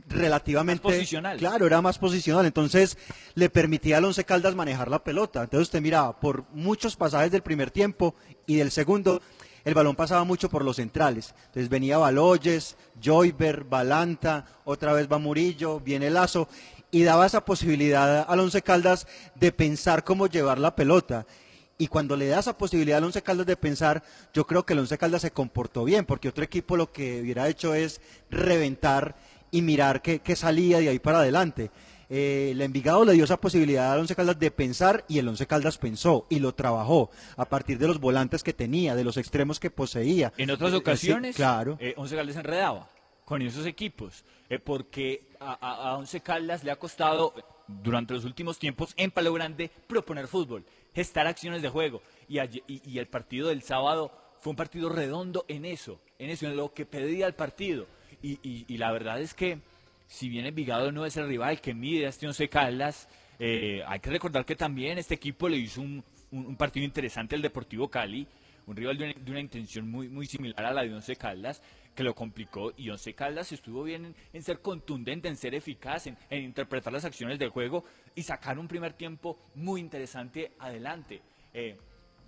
relativamente Más posicional. Claro, era más posicional, entonces le permitía al Once Caldas manejar la pelota. Entonces usted miraba por muchos pasajes del primer tiempo y del segundo, el balón pasaba mucho por los centrales. Entonces venía Baloyes, Joyber, Balanta, otra vez va Murillo, viene Lazo y daba esa posibilidad al Once Caldas de pensar cómo llevar la pelota. Y cuando le da esa posibilidad al Once Caldas de pensar, yo creo que el Once Caldas se comportó bien, porque otro equipo lo que hubiera hecho es reventar y mirar qué, qué salía de ahí para adelante. Eh, el Envigado le dio esa posibilidad al Once Caldas de pensar y el Once Caldas pensó y lo trabajó a partir de los volantes que tenía, de los extremos que poseía. En otras Eh, eh, sí, ocasiones, claro. eh, Once Caldas enredaba con esos equipos, eh, porque a, a- a Once Caldas le ha costado durante los últimos tiempos en Palo Grande proponer fútbol, gestar acciones de juego, y, ayer- y- y el partido del sábado fue un partido redondo en eso, en eso, en lo que pedía el partido. Y, y- y la verdad es que, si bien Envigado no es el rival que mide a este Once Caldas, eh, hay que recordar que también este equipo le hizo un, partido interesante al Deportivo Cali, un rival de una, de una intención muy, similar a la de Once Caldas, que lo complicó y Once Caldas estuvo bien en, ser contundente, en ser eficaz, en, en interpretar las acciones del juego y sacar un primer tiempo muy interesante adelante. Eh,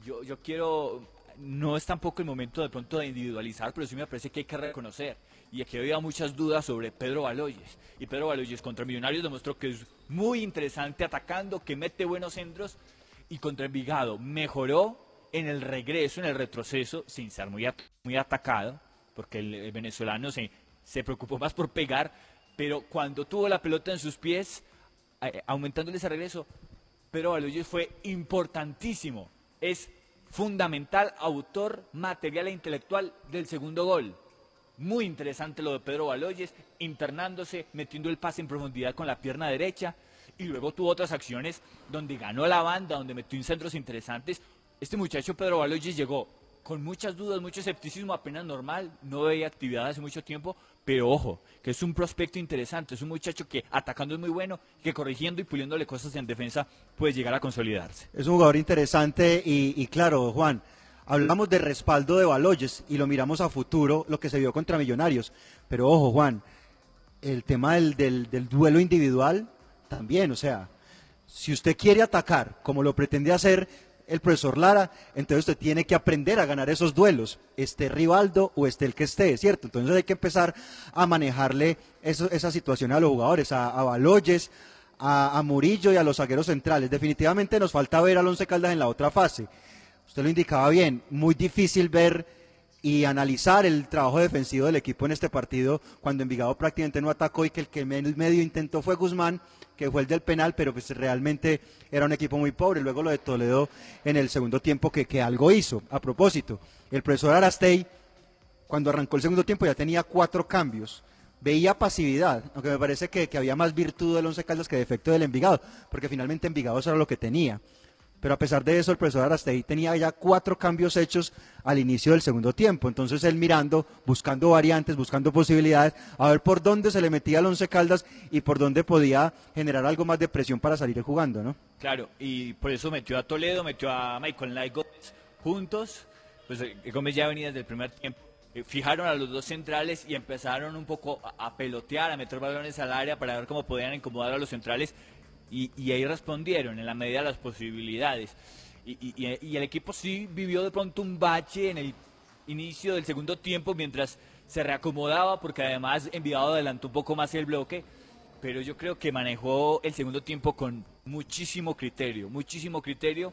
yo, yo quiero, no es tampoco el momento de pronto de individualizar, pero sí me parece que hay que reconocer. Y aquí había muchas dudas sobre Pedro Baloyes. Y Pedro Baloyes contra Millonarios demostró que es muy interesante atacando, que mete buenos centros. Y contra Envigado mejoró en el regreso, en el retroceso, sin ser muy, at- muy atacado, porque el, venezolano se, se preocupó más por pegar. Pero cuando tuvo la pelota en sus pies, eh, aumentándole ese regreso, Pedro Baloyes fue importantísimo. Es fundamental, autor material e intelectual del segundo gol. Muy interesante lo de Pedro Baloyes, internándose, metiendo el pase en profundidad con la pierna derecha. Y luego tuvo otras acciones donde ganó la banda, donde metió en centros interesantes. Este muchacho Pedro Baloyes llegó con muchas dudas, mucho escepticismo, apenas normal, no veía actividad hace mucho tiempo, pero ojo, que es un prospecto interesante, es un muchacho que atacando es muy bueno, que corrigiendo y puliéndole cosas en defensa puede llegar a consolidarse. Es un jugador interesante y, y claro, Juan, hablamos de respaldo de Baloyes y lo miramos a futuro, lo que se vio contra Millonarios. Pero ojo, Juan, el tema del, del- del duelo individual también, o sea, si usted quiere atacar como lo pretende hacer el profesor Lara, entonces usted tiene que aprender a ganar esos duelos, esté Rivaldo o esté el que esté, ¿cierto? Entonces hay que empezar a manejarle eso- esa situación a los jugadores, a, a Baloyes, a, Murillo y a los zagueros centrales. Definitivamente nos falta ver al Once Caldas en la otra fase. Usted lo indicaba bien, muy difícil ver y analizar el trabajo defensivo del equipo en este partido cuando Envigado prácticamente no atacó y que el que medio intentó fue Guzmán, que fue el del penal, pero pues realmente era un equipo muy pobre. Luego lo de Toledo en el segundo tiempo que, que algo hizo. A propósito, el profesor Arastey cuando arrancó el segundo tiempo ya tenía cuatro cambios. Veía pasividad, aunque me parece que, que había más virtud del Once Caldas que defecto del Envigado, porque finalmente Envigado era lo que tenía. Pero a pesar de eso, el profesor Arastey tenía ya cuatro cambios hechos al inicio del segundo tiempo. Entonces él mirando, buscando variantes, buscando posibilidades, a ver por dónde se le metía al Once Caldas y por dónde podía generar algo más de presión para salir jugando, ¿no? Claro, y por eso metió a Toledo, metió a Michael Knight Gómez juntos. Pues eh, Gómez ya venía desde el primer tiempo. Eh, Fijaron a los dos centrales y empezaron un poco a pelotear, a meter balones al área para ver cómo podían incomodar a los centrales. Y, y ahí respondieron en la medida de las posibilidades. Y, el equipo sí vivió de pronto un bache en el inicio del segundo tiempo mientras se reacomodaba, porque además Envigado adelantó un poco más el bloque pero yo creo que manejó el segundo tiempo con muchísimo criterio, muchísimo criterio.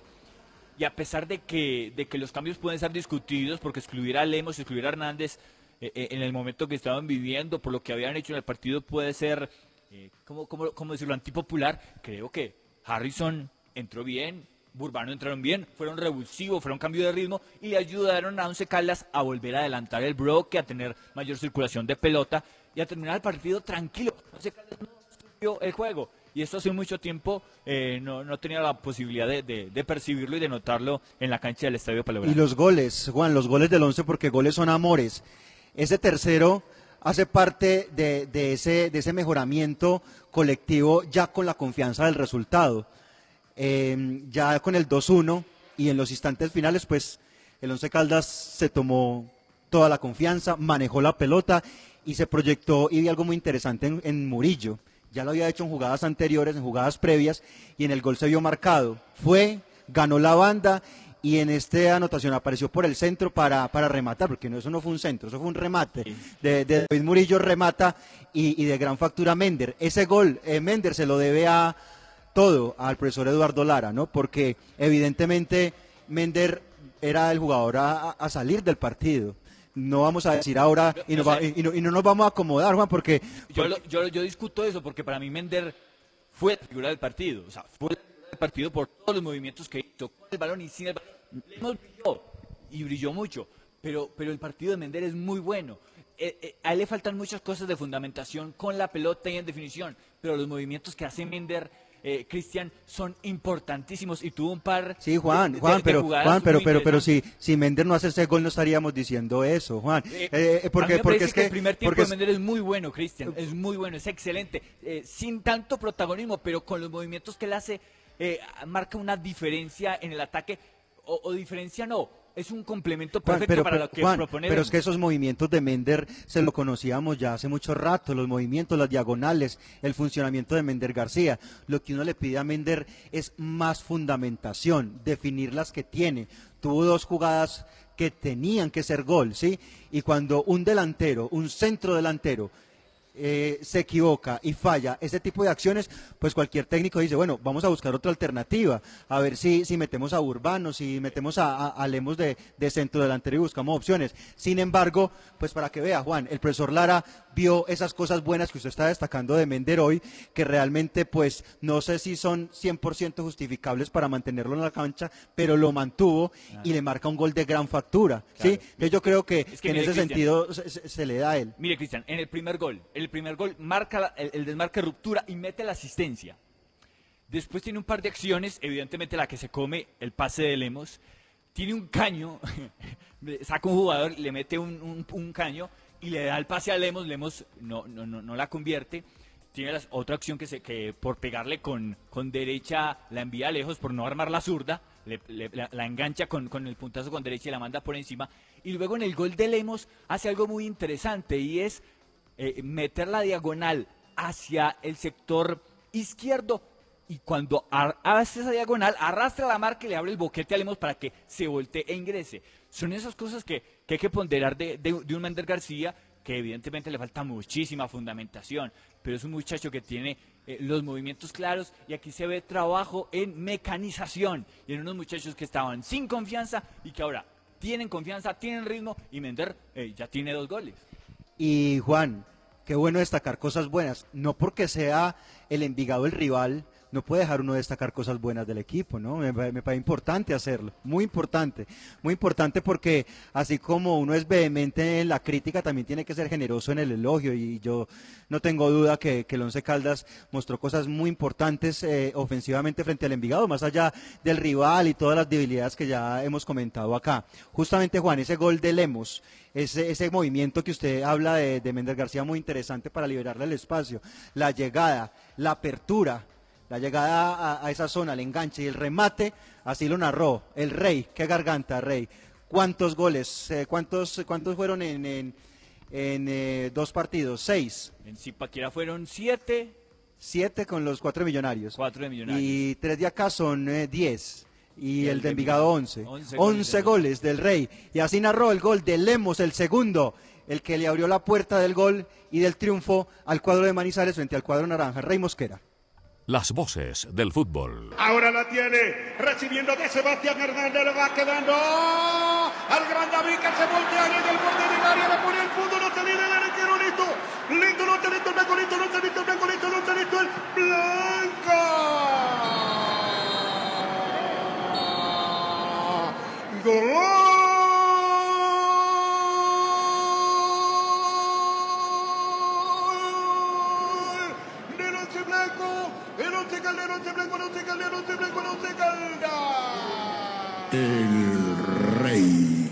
Y a pesar de que, de que los cambios pueden ser discutidos, porque excluir a Lemos, excluir a Hernández eh, eh, en el momento que estaban viviendo, por lo que habían hecho en el partido, puede ser, eh, ¿cómo, cómo, decirlo?, antipopular. Creo que Harrison entró bien, Burbano entraron bien, fueron revulsivos, fueron cambio de ritmo y le ayudaron a Once Caldas a volver a adelantar el bloque, a tener mayor circulación de pelota y a terminar el partido tranquilo. Once Caldas no el juego. Y esto hace mucho tiempo eh, no, no tenía la posibilidad de, de- de percibirlo y de notarlo en la cancha del Estadio Palabra. Y los goles, Juan, los goles del once, porque goles son amores. Ese tercero hace parte de, de ese, de ese mejoramiento colectivo ya con la confianza del resultado. Eh, ya con el 2-1 y en los instantes finales, pues el Once Caldas se tomó toda la confianza, manejó la pelota y se proyectó y vi algo muy interesante en, en Murillo. Ya lo había hecho en jugadas anteriores, en jugadas previas y en el gol se vio marcado. Fue, ganó la banda y en esta anotación apareció por el centro para, para rematar, porque no, eso no fue un centro, eso fue un remate. De, de David Murillo remata y, y de gran factura Mender. Ese gol, eh, Mender se lo debe a todo al profesor Eduardo Lara, ¿no? Porque evidentemente Mender era el jugador a, a salir del partido. No vamos a decir ahora y no, va- y no- y no nos vamos a acomodar, Juan, porque Yo, lo- yo, yo discuto eso porque para mí Mender fue la figura del partido. O sea, fue la figura del partido por todos los movimientos que hizo, con el balón y sin el balón. Brilló y brilló mucho, pero, pero el partido de Mender es muy bueno. Eh, eh, a él le faltan muchas cosas de fundamentación con la pelota y en definición, pero los movimientos que hace Mender, eh, Cristian, son importantísimos y tuvo un par Sí, Juan, de- Juan, de pero, Juan, pero, pero, pero si, si Mender no hace ese gol no estaríamos diciendo eso, Juan. Eh, Eh, eh, porque, porque es que, que, el primer tiempo de Mender es muy bueno, Cristian, es muy bueno, es excelente, eh, sin tanto protagonismo, pero con los movimientos que él hace, eh, marca una diferencia en el ataque, o, o diferencia no, es un complemento perfecto para pero, lo que Juan, propone pero es que esos movimientos de Mender se lo conocíamos ya hace mucho rato, los movimientos, las diagonales, el funcionamiento de Mender García. Lo que uno le pide a Mender es más fundamentación, definir las que tiene. Tuvo dos jugadas que tenían que ser gol, ¿sí? Y cuando un delantero, un centro delantero, eh, se equivoca y falla ese tipo de acciones, pues cualquier técnico dice, bueno, vamos a buscar otra alternativa, a ver si, si metemos a Urbano, si metemos a, a- Lemos de, de centro delantero y buscamos opciones. Sin embargo, pues para que vea, Juan, el profesor Lara vio esas cosas buenas que usted está destacando de Mender hoy, que realmente pues no sé si son 100% justificables para mantenerlo en la cancha, pero lo mantuvo y le marca un gol de gran factura, ¿sí? Entonces yo creo que, Es que en mire, ese sentido se, se- se le da a él. Mire, Cristian, en el primer gol, el primer gol marca la- el, el desmarque ruptura y mete la asistencia. Después tiene un par de acciones, evidentemente la que se come el pase de Lemos. Tiene un caño, (laughs) saca un jugador, le mete un, un- un caño y le da el pase a Lemos. Lemos no, no, no, no la convierte. Tiene las- otra acción que, se, que por pegarle con, con derecha la envía lejos, por no armar la zurda, le- la engancha con, con el puntazo con derecha y la manda por encima. Y luego en el gol de Lemos hace algo muy interesante y es eh, meter la diagonal hacia el sector izquierdo y cuando hace esa diagonal arrastra la marca y le abre el boquete a Lemos para que se voltee e ingrese. Son esas cosas que, que hay que ponderar de, de- de un Mender García que evidentemente le falta muchísima fundamentación, pero es un muchacho que tiene eh, los movimientos claros y aquí se ve trabajo en mecanización y en unos muchachos que estaban sin confianza y que ahora tienen confianza, tienen ritmo y Mender eh, ya tiene dos goles. Y Juan, qué bueno destacar cosas buenas. No porque sea el Envigado el rival, no puede dejar uno destacar cosas buenas del equipo, ¿no? Me parece importante hacerlo, muy importante, muy importante porque así como uno es vehemente en la crítica, también tiene que ser generoso en el elogio y yo no tengo duda que, que el Once Caldas mostró cosas muy importantes eh, ofensivamente frente al Envigado, más allá del rival y todas las debilidades que ya hemos comentado acá. Justamente Juan, ese gol de Lemos, ese, ese movimiento que usted habla de, de Méndez García muy interesante para liberarle el espacio, la llegada, la apertura, la llegada a, a esa zona, el enganche y el remate, así lo narró el Rey, qué garganta Rey, cuántos goles, Eh, cuántos, cuántos fueron en, en, en, eh, dos partidos, seis. En Zipaquirá fueron siete. Siete con los cuatro millonarios. Cuatro de millonarios. Y tres de acá son eh, diez. Y, el, el de Envigado Envigado, 11. 11 11 goles del Rey. Y así narró el gol de Lemos, el segundo, el que le abrió la puerta del gol y del triunfo al cuadro de Manizales frente al cuadro naranja. Rey Mosquera. Las voces del fútbol. Ahora la tiene, recibiendo de Sebastián Hernández, le va quedando al gran David que se voltea en el borde del área, le pone el fondo, no te viene el arquero, listo, listo, no te listo, el blanco, listo, no te listo, el blanco, listo, no te listo, el blanco. ¡Gol! Calda, el once calda. El rey.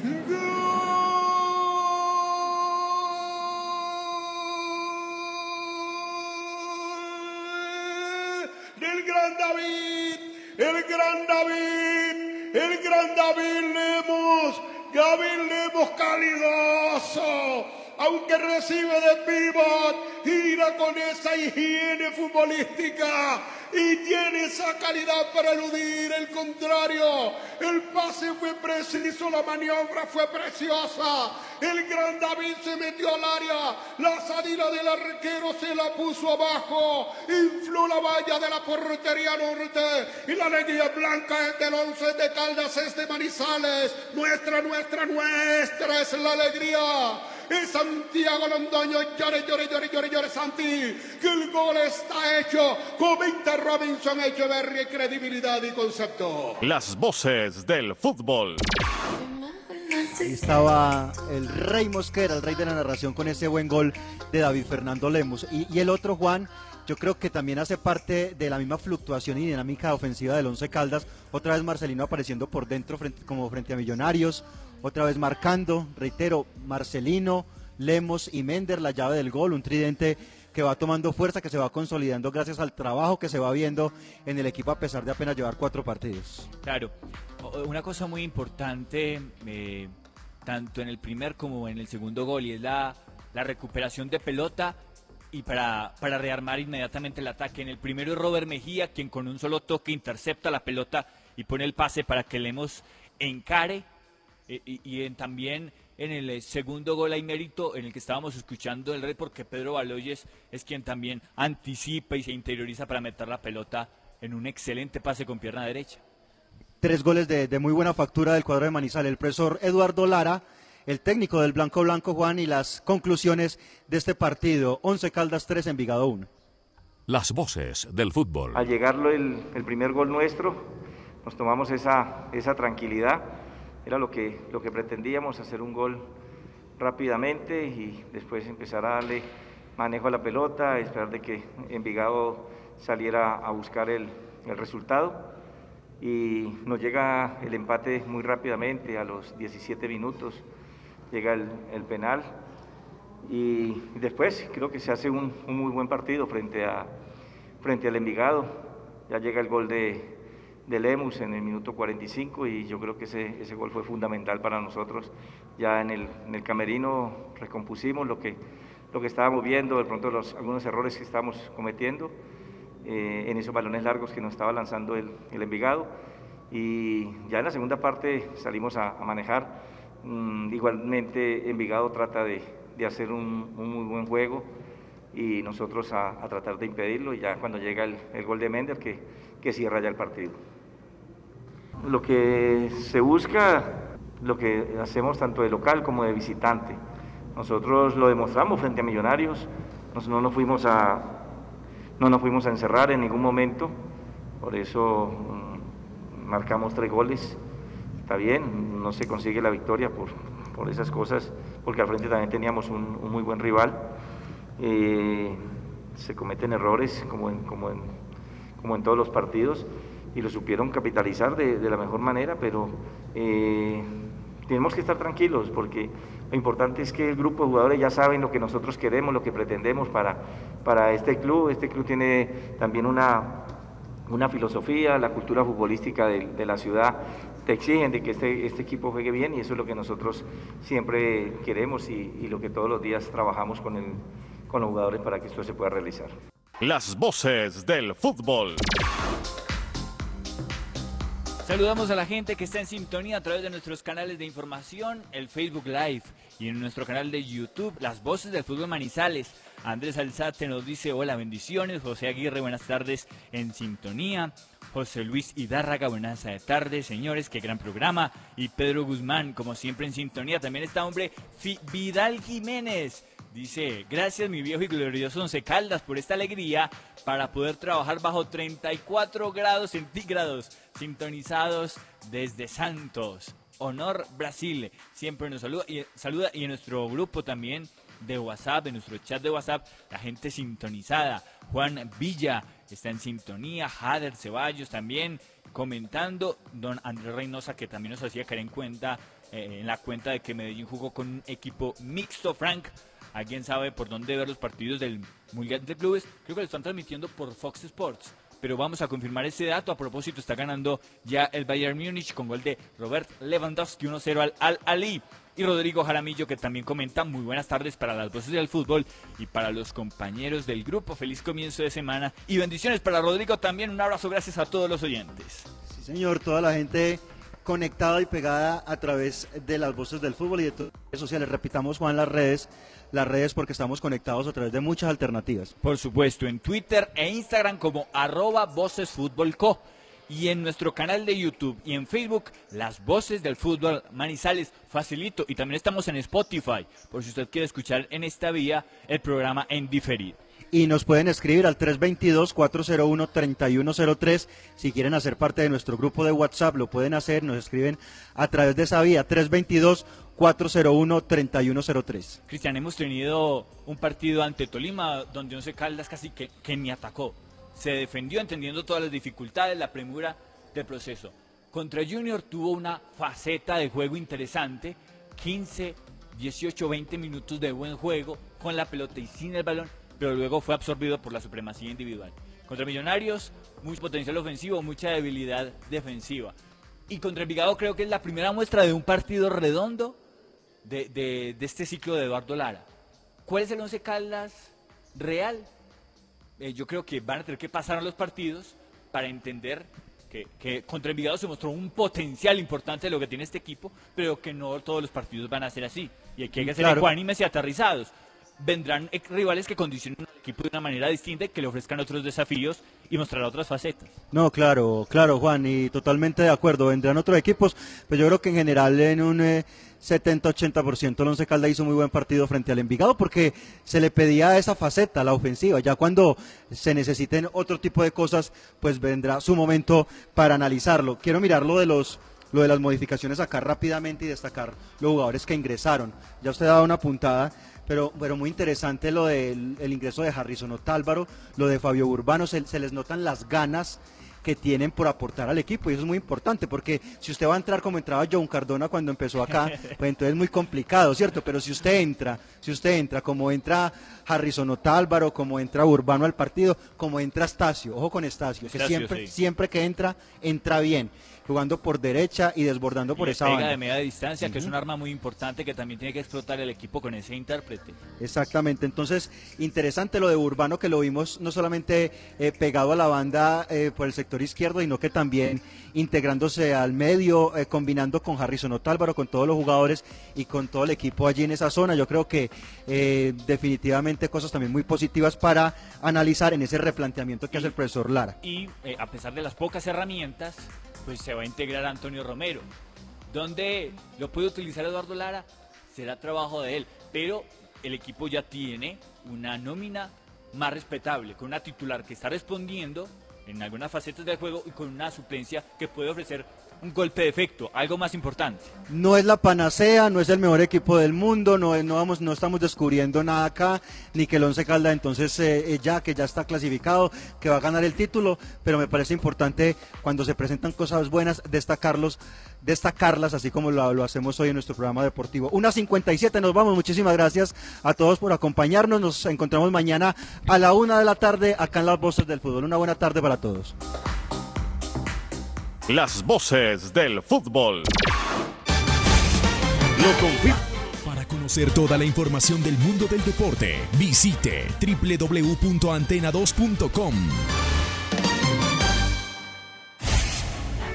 del gran David, el gran David, el gran David Lemos, David Lemos calidoso, aunque recibe de pivot, gira con esa higiene futbolística y tiene esa calidad para eludir el contrario. El pase fue preciso, la maniobra fue preciosa. El gran David se metió al área, la salida del arquero se la puso abajo, infló la valla de la portería norte y la alegría blanca es del once de Caldas, es de Manizales. Nuestra, nuestra, nuestra es la alegría. Y Santiago Londoño, llore, llore, llore, llore, llore, Santi, que el gol está hecho. Comenta Robinson Echeverri, credibilidad y concepto. Las voces del fútbol. Ahí estaba el Rey Mosquera, el rey de la narración, con ese buen gol de David Fernando Lemos. Y, y el otro, Juan, yo creo que también hace parte de la misma fluctuación y dinámica ofensiva del Once Caldas. Otra vez Marcelino apareciendo por dentro frente- como frente a Millonarios. Otra vez marcando, reitero, Marcelino, Lemos y Mender, la llave del gol, un tridente que va tomando fuerza, que se va consolidando gracias al trabajo que se va viendo en el equipo a pesar de apenas llevar cuatro partidos. Claro, una cosa muy importante, eh, tanto en el primer como en el segundo gol, y es la, la recuperación de pelota y para, para rearmar inmediatamente el ataque. En el primero es Robert Mejía, quien con un solo toque intercepta la pelota y pone el pase para que Lemos encare. Eh, y, y en- también en el eh, segundo gol hay mérito en el que estábamos escuchando el red porque Pedro Baloyes es quien también anticipa y se interioriza para meter la pelota en un excelente pase con pierna derecha. Tres goles de, de muy buena factura del cuadro de Manizales. El profesor Eduardo Lara, el técnico del Blanco Blanco Juan y las conclusiones de este partido. 11 Caldas 3, Envigado 1. Las voces del fútbol. Al llegarlo el, el primer gol nuestro, nos tomamos esa, esa tranquilidad. Era lo que, lo que pretendíamos, hacer un gol rápidamente y después empezar a darle manejo a la pelota, esperar de que Envigado saliera a buscar el, el resultado. Y nos llega el empate muy rápidamente, a los 17 minutos llega el, penal. Y después creo que se hace un, un muy buen partido frente, a, frente al Envigado. Ya llega el gol de, de Lemus en el minuto 45 y yo creo que ese, ese gol fue fundamental para nosotros. Ya en el, en el camerino recompusimos lo que, lo que estábamos viendo, de pronto algunos errores que estábamos cometiendo eh, en esos balones largos que nos estaba lanzando el, el Envigado. Y ya en la segunda parte salimos a, a manejar. Mm, igualmente Envigado trata de, de hacer un, un muy buen juego y nosotros a, a tratar de impedirlo y ya cuando llega el, el gol de Mender que, que cierra ya el partido. Lo que se busca, lo que hacemos tanto de local como de visitante. Nosotros lo demostramos frente a Millonarios, nos- no nos fuimos a, no nos fuimos a encerrar en ningún momento, por eso mm, marcamos tres goles. Está bien, no se consigue la victoria por, por esas cosas, porque al frente también teníamos un, muy buen rival. Eh, se cometen errores como en, como, en, como en todos los partidos y lo supieron capitalizar de, de la mejor manera, pero eh, tenemos que estar tranquilos porque lo importante es que el grupo de jugadores ya saben lo que nosotros queremos, lo que pretendemos para, para este club. Este club tiene también una, una filosofía, la cultura futbolística de, de la ciudad te exigen de que este, este equipo juegue bien y eso es lo que nosotros siempre queremos y, y lo que todos los días trabajamos con, el, con los jugadores para que esto se pueda realizar. Las voces del fútbol. Saludamos a la gente que está en sintonía a través de nuestros canales de información, el Facebook Live y en nuestro canal de YouTube, Las Voces del Fútbol Manizales. Andrés Alzate nos dice hola, bendiciones. José Aguirre, buenas tardes en sintonía. José Luis Hidárraga, buenas tardes, señores, qué gran programa. Y Pedro Guzmán, como siempre en sintonía. También está hombre Vidal Jiménez. Dice, gracias mi viejo y glorioso Once Caldas por esta alegría para poder trabajar bajo 34 grados centígrados, sintonizados desde Santos. Honor Brasil, siempre nos saluda y, saluda y en nuestro grupo también de WhatsApp, en nuestro chat de WhatsApp, la gente sintonizada. Juan Villa está en sintonía, Jader Ceballos también comentando, don Andrés Reynosa que también nos hacía caer en cuenta eh, en la cuenta de que Medellín jugó con un equipo mixto, Frank. ¿Alguien sabe por dónde ver los partidos del Mundial de Clubes? Creo que lo están transmitiendo por Fox Sports. Pero vamos a confirmar ese dato. A propósito, está ganando ya el Bayern Múnich con gol de Robert Lewandowski 1-0 al Al Ali. Y Rodrigo Jaramillo, que también comenta muy buenas tardes para las voces del fútbol y para los compañeros del grupo. Feliz comienzo de semana y bendiciones para Rodrigo también. Un abrazo, gracias a todos los oyentes. Sí, señor, toda la gente conectada y pegada a través de las voces del fútbol y de todas las redes sociales. Repitamos, Juan, las redes, las redes porque estamos conectados a través de muchas alternativas. Por supuesto, en Twitter e Instagram como arroba Voces Fútbol Co. Y en nuestro canal de YouTube y en Facebook, Las Voces del Fútbol Manizales, facilito. Y también estamos en Spotify, por si usted quiere escuchar en esta vía el programa en diferido. Y nos pueden escribir al 322-401-3103. Si quieren hacer parte de nuestro grupo de WhatsApp, lo pueden hacer. Nos escriben a través de esa vía, 322-401-3103. Cristian, hemos tenido un partido ante Tolima donde Once Caldas casi que, que ni atacó. Se defendió entendiendo todas las dificultades, la premura del proceso. Contra Junior tuvo una faceta de juego interesante, 15, 18, 20 minutos de buen juego con la pelota y sin el balón, pero luego fue absorbido por la supremacía individual. Contra Millonarios, mucho potencial ofensivo, mucha debilidad defensiva. Y contra Envigado creo que es la primera muestra de un partido redondo de, de- de este ciclo de Eduardo Lara. ¿Cuál es el Once Caldas real? Eh, yo creo que van a tener que pasar a los partidos para entender que, que contra Envigado se mostró un potencial importante de lo que tiene este equipo, pero que no todos los partidos van a ser así. Y aquí hay que ser Claro. ecuánimes y aterrizados. Vendrán rivales que condicionen al equipo de una manera distinta y que le ofrezcan otros desafíos y mostrar otras facetas. No, claro, claro, Juan, y totalmente de acuerdo. Vendrán otros equipos, pero yo creo que en general en un eh, 70-80% el Once Caldas hizo muy buen partido frente al Envigado porque se le pedía esa faceta, la ofensiva. Ya cuando se necesiten otro tipo de cosas, pues vendrá su momento para analizarlo. Quiero mirar lo de los lo de las modificaciones acá rápidamente y destacar los jugadores que ingresaron. Ya usted daba una puntada, pero, pero muy interesante lo del el ingreso de Harrison Otálvaro, lo de Fabio Urbano, se, se les notan las ganas que tienen por aportar al equipo y eso es muy importante porque si usted va a entrar como entraba John Cardona cuando empezó acá, (laughs) pues entonces es muy complicado, ¿cierto? Pero si usted entra, si usted entra como entra Harrison Otálvaro, como entra Urbano al partido, como entra Estacio, ojo con Estacio, que Estacio, siempre, sí. siempre que entra, entra bien, jugando por derecha y desbordando por Y esa pega banda. de media distancia, que es un arma muy importante que también tiene que explotar el equipo con ese intérprete. Exactamente, entonces interesante lo de Urbano que lo vimos no solamente eh, pegado a la banda eh, por el sector izquierdo, sino que también integrándose al medio, eh, combinando con Harrison Otálvaro, con todos los jugadores y con todo el equipo allí en esa zona. Yo creo que eh, definitivamente cosas también muy positivas para analizar en ese replanteamiento que hace el profesor Lara. Y eh, a pesar de las pocas herramientas, pues se va a integrar Antonio Romero. ¿Dónde lo puede utilizar Eduardo Lara? Será trabajo de él. Pero el equipo ya tiene una nómina más respetable, con una titular que está respondiendo en algunas facetas del juego y con una suplencia que puede ofrecer un golpe de efecto, algo más importante. No es la panacea, no es el mejor equipo del mundo, no, es- no, vamos, no estamos descubriendo nada acá, ni que el Once Calda entonces eh, eh, ya que ya está clasificado, que va a ganar el título, pero me parece importante cuando se presentan cosas buenas destacarlos, destacarlas, así como lo, lo hacemos hoy en nuestro programa deportivo. Una 57, nos vamos, muchísimas gracias a todos por acompañarnos, nos encontramos mañana a la una de la tarde acá en las voces del fútbol. Una buena tarde para todos. Las voces del fútbol. Lo confirmo. Para conocer toda la información del mundo del deporte, visite www.antena2.com.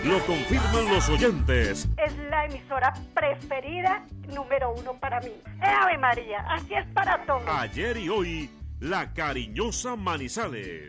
Lo confirman los oyentes. Es la emisora preferida número uno para mí. ¡Eh, Ave María! Así es para todos. Ayer y hoy, la cariñosa Manizales.